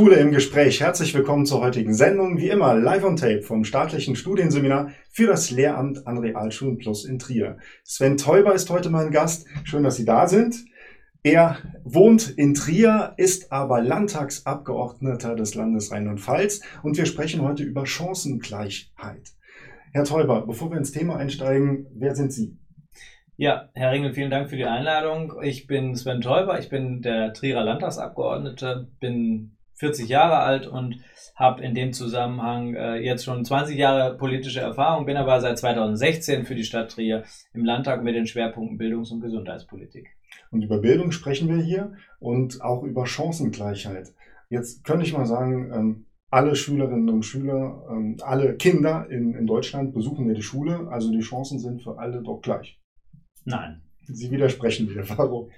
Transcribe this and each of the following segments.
Schule im Gespräch. Herzlich willkommen zur heutigen Sendung. Wie immer live on tape vom staatlichen Studienseminar für das Lehramt an Realschulen Plus in Trier. Sven Teuber ist heute mein Gast. Schön, dass Sie da sind. Er wohnt in Trier, ist aber Landtagsabgeordneter des Landes Rheinland-Pfalz und wir sprechen heute über Chancengleichheit. Herr Teuber, bevor wir ins Thema einsteigen, wer sind Sie? Ja, Herr Ringel, vielen Dank für die Einladung. Ich bin Sven Teuber, ich bin der Trierer Landtagsabgeordnete, bin 40 Jahre alt und habe in dem Zusammenhang äh, jetzt schon 20 Jahre politische Erfahrung, bin aber seit 2016 für die Stadt Trier im Landtag mit den Schwerpunkten Bildungs- und Gesundheitspolitik. Und über Bildung sprechen wir hier und auch über Chancengleichheit. Jetzt könnte ich mal sagen, ähm, alle Schülerinnen und Schüler, ähm, alle Kinder in, in Deutschland besuchen ja die Schule, also die Chancen sind für alle doch gleich. Nein. Sie widersprechen wieder. Warum?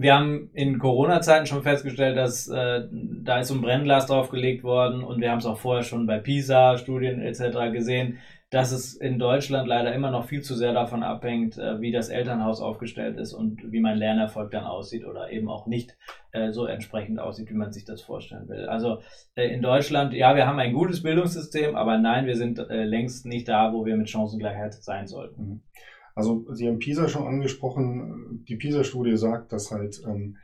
Wir haben in Corona-Zeiten schon festgestellt, dass äh, da ist so ein Brennglas draufgelegt worden und wir haben es auch vorher schon bei PISA-Studien etc. gesehen, dass es in Deutschland leider immer noch viel zu sehr davon abhängt, äh, wie das Elternhaus aufgestellt ist und wie mein Lernerfolg dann aussieht oder eben auch nicht äh, so entsprechend aussieht, wie man sich das vorstellen will. Also äh, in Deutschland, ja, wir haben ein gutes Bildungssystem, aber nein, wir sind äh, längst nicht da, wo wir mit Chancengleichheit sein sollten. Mhm. Also Sie haben PISA schon angesprochen. Die PISA-Studie sagt, dass halt ähm,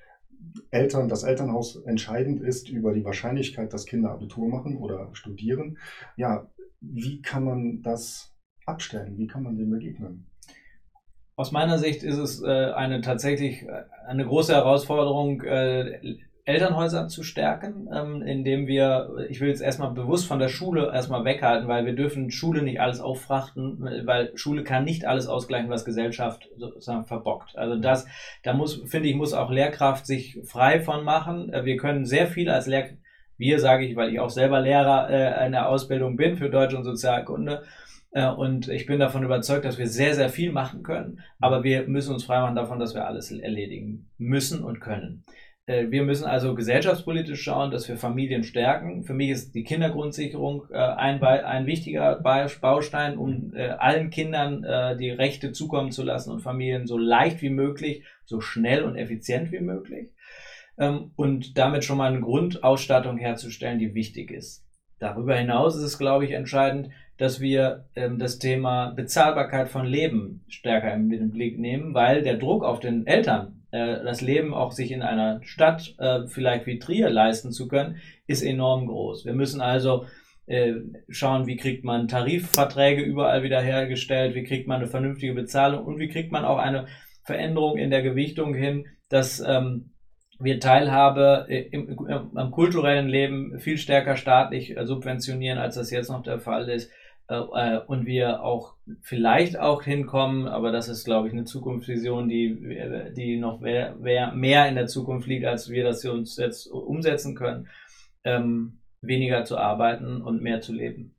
Eltern, das Elternhaus entscheidend ist über die Wahrscheinlichkeit, dass Kinder Abitur machen oder studieren. Ja, wie kann man das abstellen? Wie kann man dem begegnen? Aus meiner Sicht ist es äh, eine tatsächlich äh, eine große Herausforderung, äh, Elternhäuser zu stärken, ähm, indem wir, ich will jetzt erstmal bewusst von der Schule erstmal weghalten, weil wir dürfen Schule nicht alles auffrachten, weil Schule kann nicht alles ausgleichen, was Gesellschaft sozusagen verbockt. Also das, da muss, finde ich, muss auch Lehrkraft sich frei von machen. Äh, wir können sehr viel als Lehrkraft, wir sage ich, weil ich auch selber Lehrer äh, in der Ausbildung bin für Deutsch und Sozialkunde, äh, und ich bin davon überzeugt, dass wir sehr, sehr viel machen können. Aber wir müssen uns freimachen davon, dass wir alles erledigen müssen und können. Äh, wir müssen also gesellschaftspolitisch schauen, dass wir Familien stärken. Für mich ist die Kindergrundsicherung äh, ein, ein wichtiger Baustein, um äh, allen Kindern die Rechte zukommen zu lassen und Familien so leicht wie möglich, so schnell und effizient wie möglich. Ähm, und damit schon mal eine Grundausstattung herzustellen, die wichtig ist. Darüber hinaus ist es, glaube ich, entscheidend, dass wir ähm, das Thema Bezahlbarkeit von Leben stärker in den Blick nehmen, weil der Druck auf den Eltern das Leben auch sich in einer Stadt äh, vielleicht wie Trier leisten zu können, ist enorm groß. Wir müssen also äh, schauen, wie kriegt man Tarifverträge überall wieder hergestellt, wie kriegt man eine vernünftige Bezahlung und wie kriegt man auch eine Veränderung in der Gewichtung hin, dass ähm, wir Teilhabe im, im, am kulturellen Leben viel stärker staatlich subventionieren, als das jetzt noch der Fall ist äh, äh, und wir auch vielleicht auch hinkommen, aber das ist, glaube ich, eine Zukunftsvision, die, die noch mehr, mehr in der Zukunft liegt, als wir das uns jetzt umsetzen können, ähm, weniger zu arbeiten und mehr zu leben.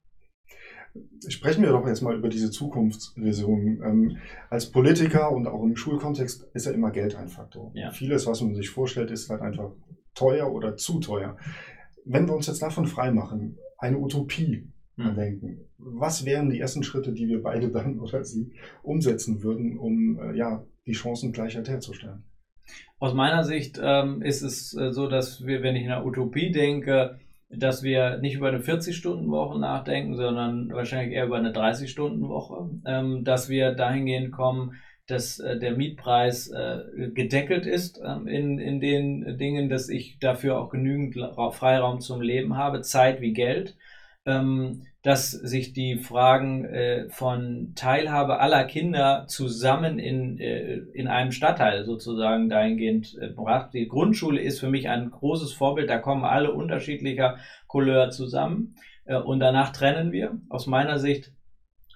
Sprechen wir doch jetzt mal über diese Zukunftsvision. Ähm, als Politiker und auch im Schulkontext ist ja immer Geld ein Faktor. Ja. Vieles, was man sich vorstellt, ist halt einfach teuer oder zu teuer. Wenn wir uns jetzt davon freimachen, eine Utopie hm. denken. Was wären die ersten Schritte, die wir beide dann oder Sie umsetzen würden, um äh, ja, die Chancengleichheit herzustellen? Aus meiner Sicht ähm, ist es äh, so, dass wir, wenn ich in der Utopie denke, dass wir nicht über eine 40-Stunden-Woche nachdenken, sondern wahrscheinlich eher über eine 30-Stunden-Woche, ähm, dass wir dahingehend kommen, dass äh, der Mietpreis äh, gedeckelt ist ähm, in, in den Dingen, dass ich dafür auch genügend Freiraum zum Leben habe, Zeit wie Geld dass sich die Fragen äh, von Teilhabe aller Kinder zusammen in, äh, in einem Stadtteil sozusagen dahingehend äh, bracht. Die Grundschule ist für mich ein großes Vorbild, da kommen alle unterschiedlicher Couleur zusammen und danach trennen wir. Aus meiner Sicht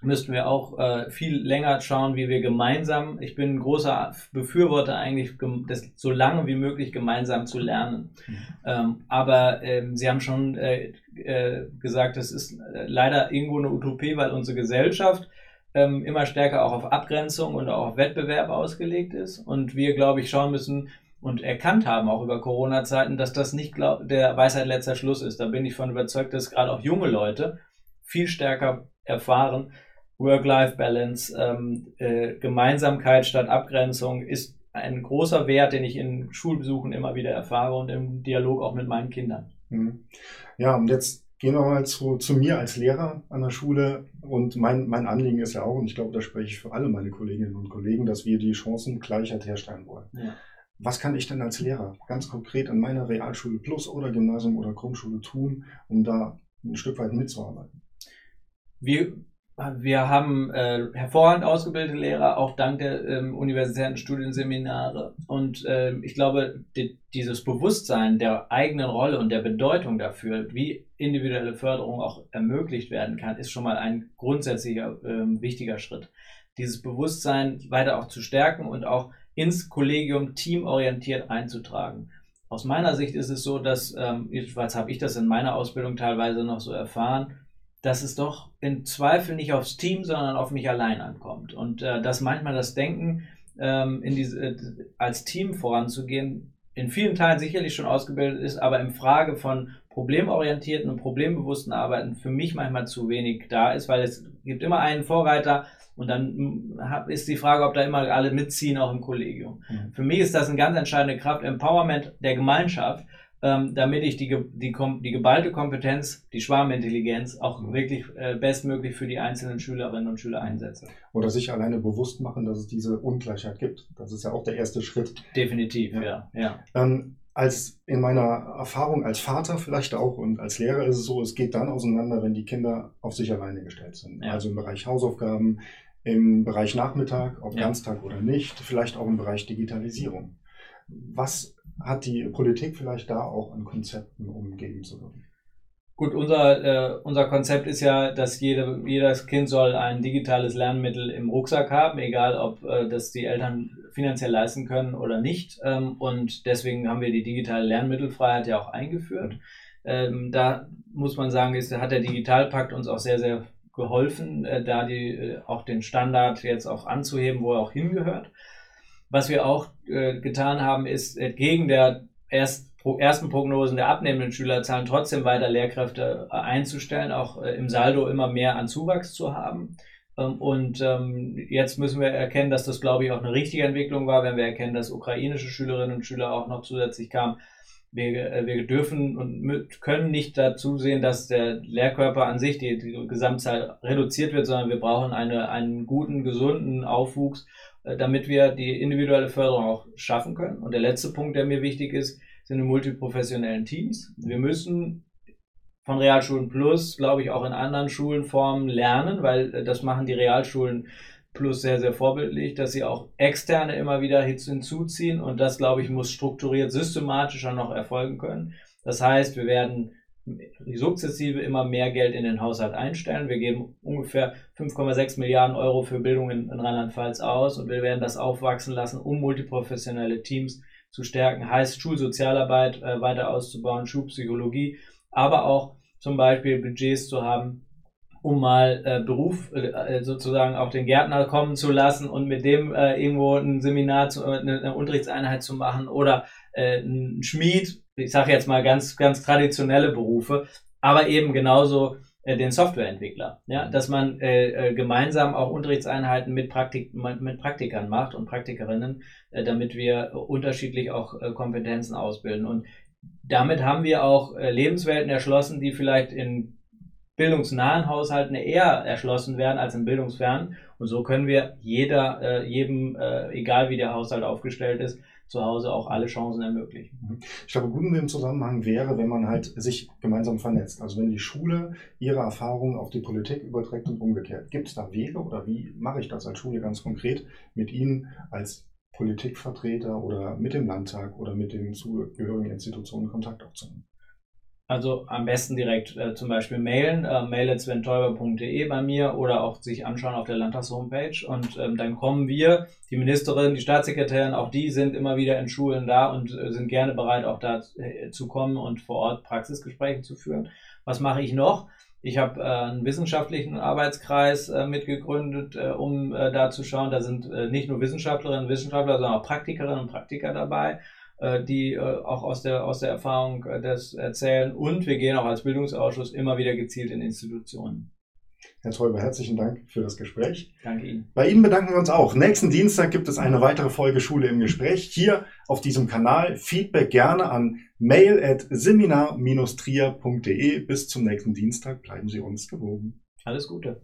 müssten wir auch äh, viel länger schauen, wie wir gemeinsam, ich bin ein großer Befürworter eigentlich, das so lange wie möglich gemeinsam zu lernen. Mhm. Ähm, aber ähm, Sie haben schon äh, äh, gesagt, es ist äh, leider irgendwo eine Utopie, weil unsere Gesellschaft ähm, immer stärker auch auf Abgrenzung und auch auf Wettbewerb ausgelegt ist. Und wir, glaube ich, schauen müssen, und erkannt haben, auch über Corona-Zeiten, dass das nicht glaub, der Weisheit letzter Schluss ist. Da bin ich von überzeugt, dass gerade auch junge Leute viel stärker erfahren, Work-Life-Balance, ähm, äh, Gemeinsamkeit statt Abgrenzung ist ein großer Wert, den ich in Schulbesuchen immer wieder erfahre und im Dialog auch mit meinen Kindern. Mhm. Ja, und jetzt gehen wir mal zu, zu mir als Lehrer an der Schule. Und mein, mein Anliegen ist ja auch, und ich glaube, da spreche ich für alle meine Kolleginnen und Kollegen, dass wir die Chancengleichheit herstellen wollen. Ja. Was kann ich denn als Lehrer ganz konkret an meiner Realschule Plus oder Gymnasium oder Grundschule tun, um da ein Stück weit mitzuarbeiten? Wir wir haben äh, hervorragend ausgebildete Lehrer, auch dank der ähm, universitären Studienseminare. Und äh, ich glaube, die, dieses Bewusstsein der eigenen Rolle und der Bedeutung dafür, wie individuelle Förderung auch ermöglicht werden kann, ist schon mal ein grundsätzlicher äh, wichtiger Schritt. Dieses Bewusstsein weiter auch zu stärken und auch ins Kollegium teamorientiert einzutragen. Aus meiner Sicht ist es so, dass, ähm, jedenfalls habe ich das in meiner Ausbildung teilweise noch so erfahren, dass es doch in Zweifel nicht aufs Team, sondern auf mich allein ankommt. Und äh, dass manchmal das Denken, ähm, in diese, äh, als Team voranzugehen, in vielen Teilen sicherlich schon ausgebildet ist, aber in Frage von problemorientierten und problembewussten Arbeiten für mich manchmal zu wenig da ist, weil es gibt immer einen Vorreiter und dann hm, ist die Frage, ob da immer alle mitziehen, auch im Kollegium. Mhm. Für mich ist das eine ganz entscheidende Kraft, Empowerment der Gemeinschaft ähm, damit ich die, die, die geballte Kompetenz, die Schwarmintelligenz auch mhm. wirklich äh, bestmöglich für die einzelnen Schülerinnen und Schüler einsetze. Oder sich alleine bewusst machen, dass es diese Ungleichheit gibt. Das ist ja auch der erste Schritt. Definitiv, ja. ja, ja. Ähm, als in meiner Erfahrung als Vater vielleicht auch und als Lehrer ist es so, es geht dann auseinander, wenn die Kinder auf sich alleine gestellt sind. Ja. Also im Bereich Hausaufgaben, im Bereich Nachmittag, ob ja. Ganztag oder nicht, vielleicht auch im Bereich Digitalisierung. Was hat die Politik vielleicht da auch an Konzepten, um gegen zu wirken? Gut, unser, äh, unser Konzept ist ja, dass jede, jedes Kind soll ein digitales Lernmittel im Rucksack haben, egal ob äh, das die Eltern finanziell leisten können oder nicht. Ähm, und deswegen haben wir die digitale Lernmittelfreiheit ja auch eingeführt. Ähm, da muss man sagen, ist, hat der Digitalpakt uns auch sehr, sehr geholfen, äh, da die, äh, auch den Standard jetzt auch anzuheben, wo er auch hingehört. Was wir auch äh, getan haben, ist entgegen der erst, pro, ersten Prognosen der abnehmenden Schülerzahlen trotzdem weiter Lehrkräfte äh, einzustellen, auch äh, im Saldo immer mehr an Zuwachs zu haben. Ähm, und ähm, jetzt müssen wir erkennen, dass das, glaube ich, auch eine richtige Entwicklung war, wenn wir erkennen, dass ukrainische Schülerinnen und Schüler auch noch zusätzlich kamen. Wir, äh, wir dürfen und können nicht dazu sehen, dass der Lehrkörper an sich, die, die Gesamtzahl reduziert wird, sondern wir brauchen eine, einen guten, gesunden Aufwuchs damit wir die individuelle Förderung auch schaffen können. Und der letzte Punkt, der mir wichtig ist, sind die multiprofessionellen Teams. Wir müssen von Realschulen Plus, glaube ich, auch in anderen Schulenformen lernen, weil äh, das machen die Realschulen Plus sehr, sehr vorbildlich, dass sie auch externe immer wieder hinzuziehen und das, glaube ich, muss strukturiert, systematischer noch erfolgen können. Das heißt, wir werden sukzessive immer mehr Geld in den Haushalt einstellen. Wir geben ungefähr 5,6 Milliarden Euro für Bildung in, in Rheinland-Pfalz aus und wir werden das aufwachsen lassen, um multiprofessionelle Teams zu stärken. Heißt Schulsozialarbeit äh, weiter auszubauen, Schulpsychologie, aber auch zum Beispiel Budgets zu haben, um mal äh, Beruf äh, äh sozusagen auch den Gärtner kommen zu lassen und mit dem äh, irgendwo ein Seminar, zu, äh, eine, eine Unterrichtseinheit zu machen oder äh, ein Schmied ich sage jetzt mal ganz, ganz traditionelle Berufe, aber eben genauso äh, den Softwareentwickler. Ja, dass man äh, äh, gemeinsam auch Unterrichtseinheiten mit, Praktik mit Praktikern macht und Praktikerinnen, äh, damit wir unterschiedlich auch äh, Kompetenzen ausbilden. Und damit haben wir auch äh, Lebenswelten erschlossen, die vielleicht in bildungsnahen Haushalten eher erschlossen werden als in bildungsfernen. Und so können wir jeder, jedem, egal wie der Haushalt aufgestellt ist, zu Hause auch alle Chancen ermöglichen. Mhm. Ich glaube, gut in dem Zusammenhang wäre, wenn man halt sich gemeinsam vernetzt. Also wenn die Schule ihre Erfahrungen auf die Politik überträgt und umgekehrt. Gibt es da Wege oder wie mache ich das als Schule ganz konkret mit Ihnen als Politikvertreter oder mit dem Landtag oder mit den zugehörigen Institutionen Kontakt aufzunehmen? Also am besten direkt äh, zum Beispiel mailen, äh, mail.sventäuber.de bei mir oder auch sich anschauen auf der Landtags-Homepage und ähm, dann kommen wir, die Ministerin, die Staatssekretärin, auch die sind immer wieder in Schulen da und äh, sind gerne bereit, auch da äh, zu kommen und vor Ort Praxisgespräche zu führen. Was mache ich noch? Ich habe äh, einen wissenschaftlichen Arbeitskreis äh, mitgegründet, äh, um äh, da zu schauen. Da sind äh, nicht nur Wissenschaftlerinnen und Wissenschaftler, sondern auch Praktikerinnen und Praktiker dabei. Äh, die äh, auch aus der, aus der Erfahrung äh, das erzählen. Und wir gehen auch als Bildungsausschuss immer wieder gezielt in Institutionen. Herr Teuber, herzlichen Dank für das Gespräch. Danke Ihnen. Bei Ihnen bedanken wir uns auch. Nächsten Dienstag gibt es eine weitere Folge Schule im Gespräch hier auf diesem Kanal. Feedback gerne an mail at seminar-trier.de. Bis zum nächsten Dienstag bleiben Sie uns gewogen. Alles Gute.